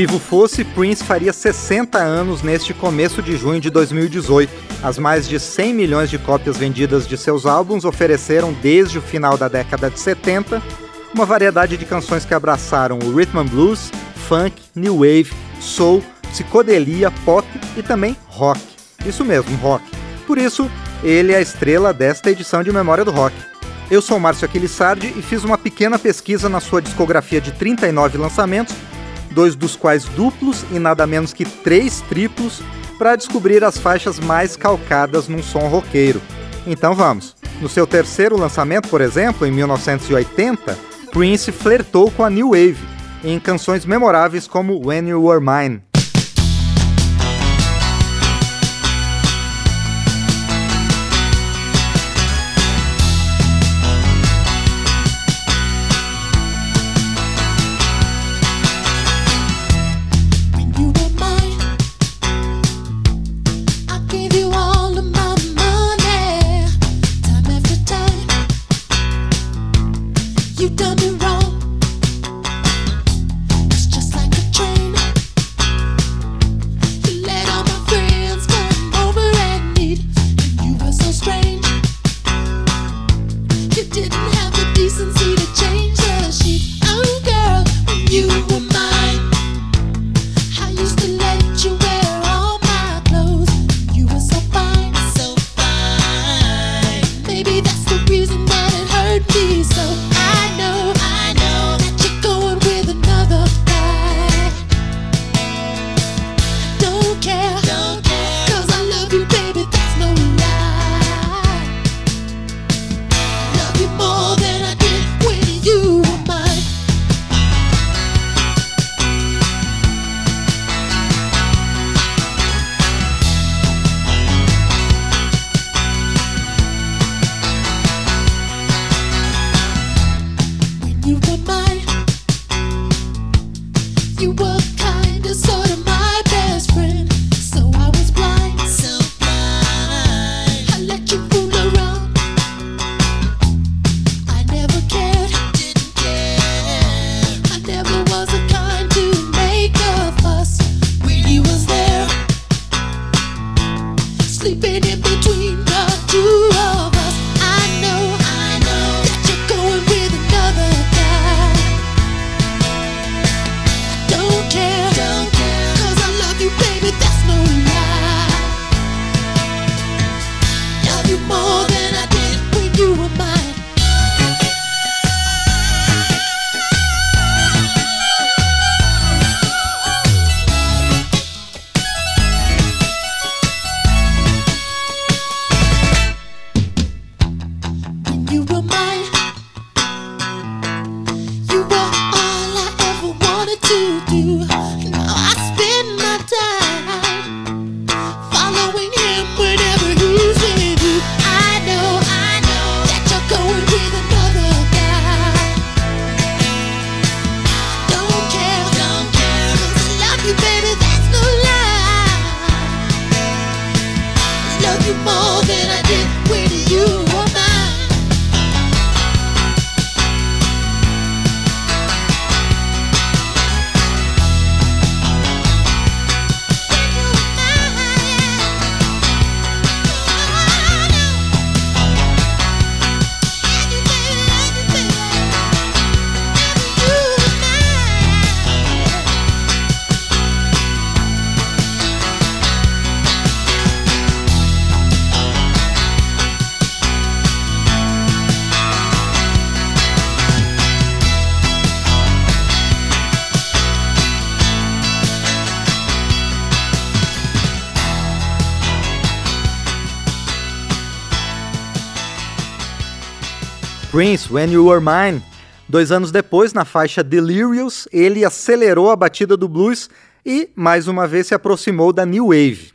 Vivo fosse, Prince faria 60 anos neste começo de junho de 2018. As mais de 100 milhões de cópias vendidas de seus álbuns ofereceram, desde o final da década de 70, uma variedade de canções que abraçaram o rhythm and blues, funk, new wave, soul, psicodelia, pop e também rock. Isso mesmo, rock. Por isso, ele é a estrela desta edição de Memória do Rock. Eu sou Márcio Aquilissardi e fiz uma pequena pesquisa na sua discografia de 39 lançamentos dois dos quais duplos e nada menos que três triplos, para descobrir as faixas mais calcadas num som roqueiro. Então vamos. No seu terceiro lançamento, por exemplo, em 1980, Prince flertou com a New Wave em canções memoráveis como When You Were Mine. you more than I. Prince, When You Were Mine. Dois anos depois, na faixa Delirious, ele acelerou a batida do blues e, mais uma vez, se aproximou da New Wave.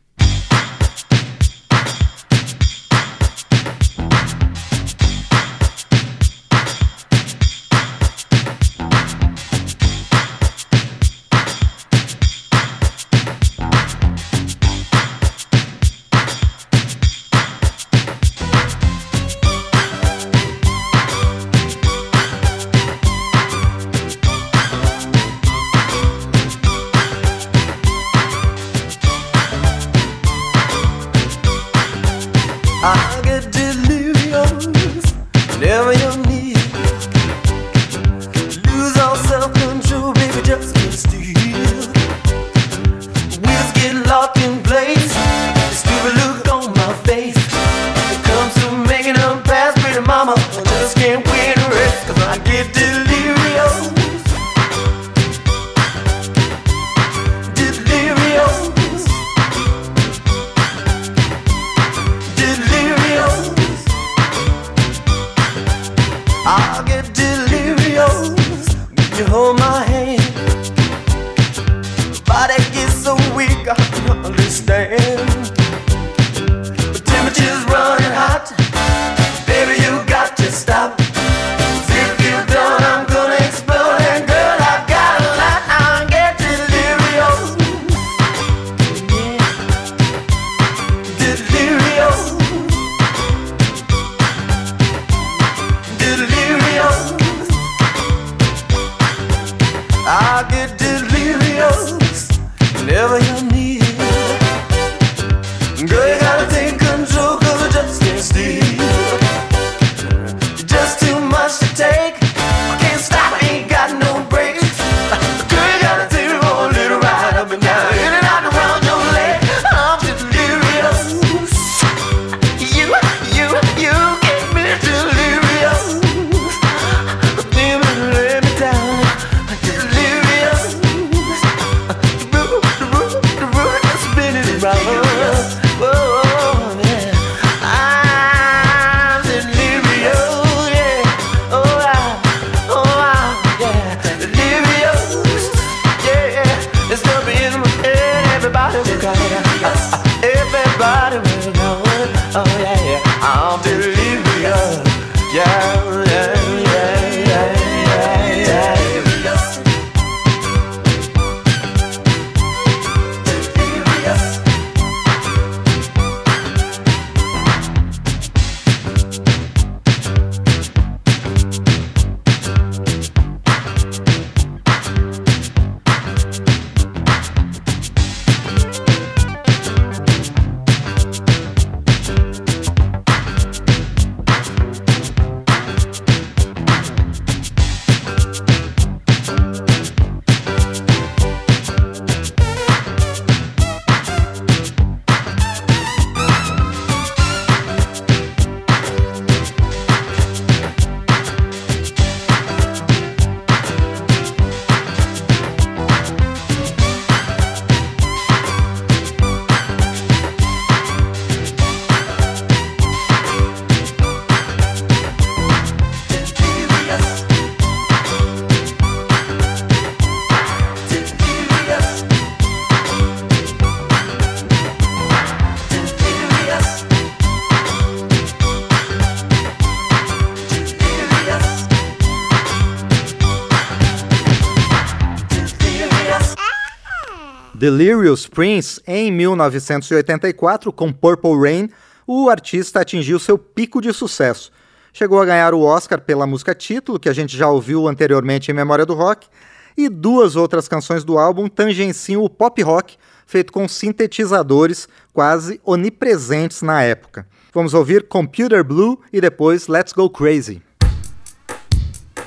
Delirious Prince, em 1984, com Purple Rain, o artista atingiu seu pico de sucesso. Chegou a ganhar o Oscar pela música título, que a gente já ouviu anteriormente em Memória do Rock, e duas outras canções do álbum tangenciam o pop rock, feito com sintetizadores quase onipresentes na época. Vamos ouvir Computer Blue e depois Let's Go Crazy.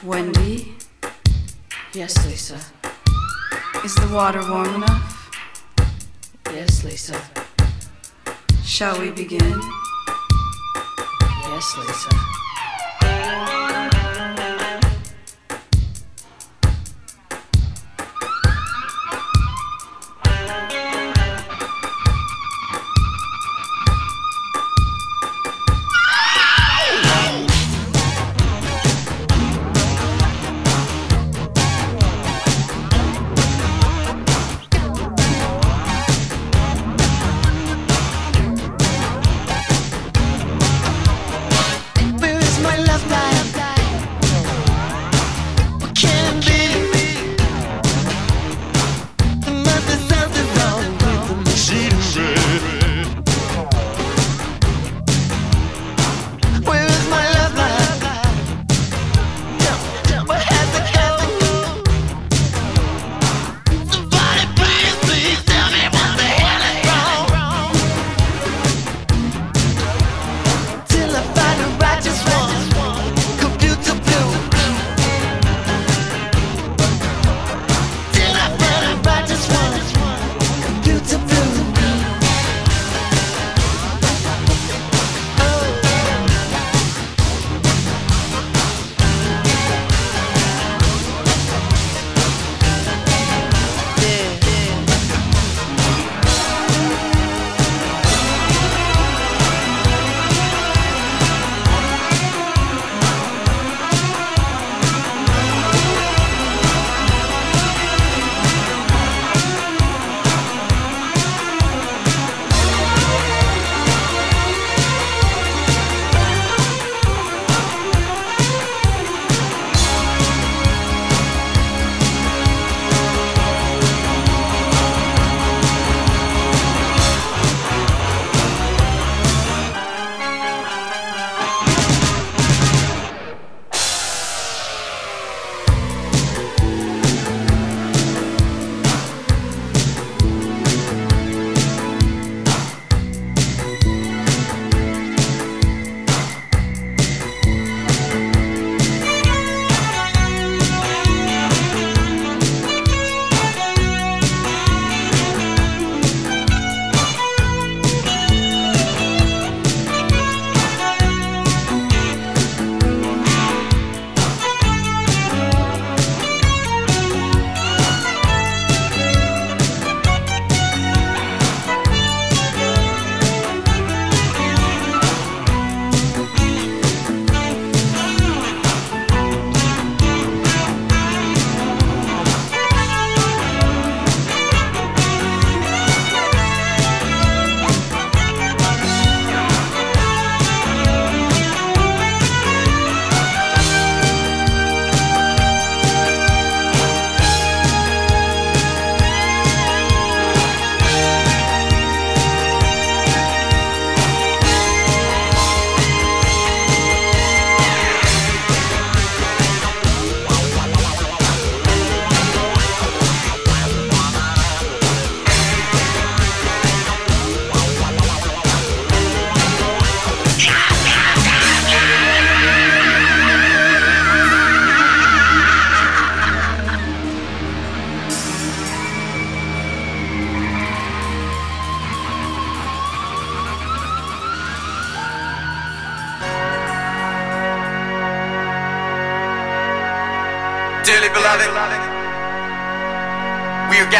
Wendy? Yes, Lisa. Is the water warm enough? Lisa. Shall we begin? Yes, Lisa.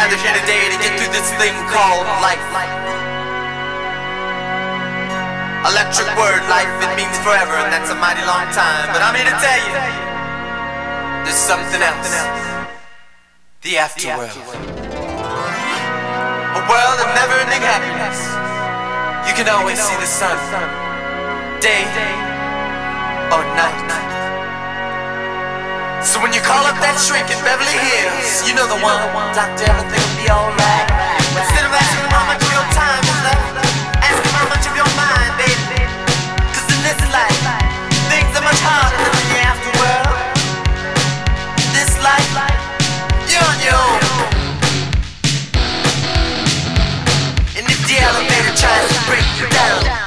Are here today to get through this thing called life. Electric word, life, it means forever, and that's a mighty long time. But I'm here to tell you, there's something else. The afterworld. A world of never-ending happiness. You can always see the sun, day or night. So when you call up that shrink in Beverly Hills, you know the one. Doctor, everything will be alright. Instead of asking how much of your time is left, ask how much of your mind, baby. Cause in this life, things are much harder than in the afterworld. This life, you're on your own. And if the elevator tries to break you down,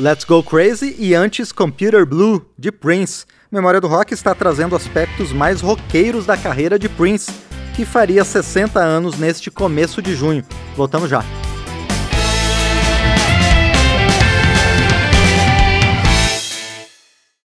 Let's Go Crazy e antes Computer Blue, de Prince. Memória do Rock está trazendo aspectos mais roqueiros da carreira de Prince, que faria 60 anos neste começo de junho. Voltamos já.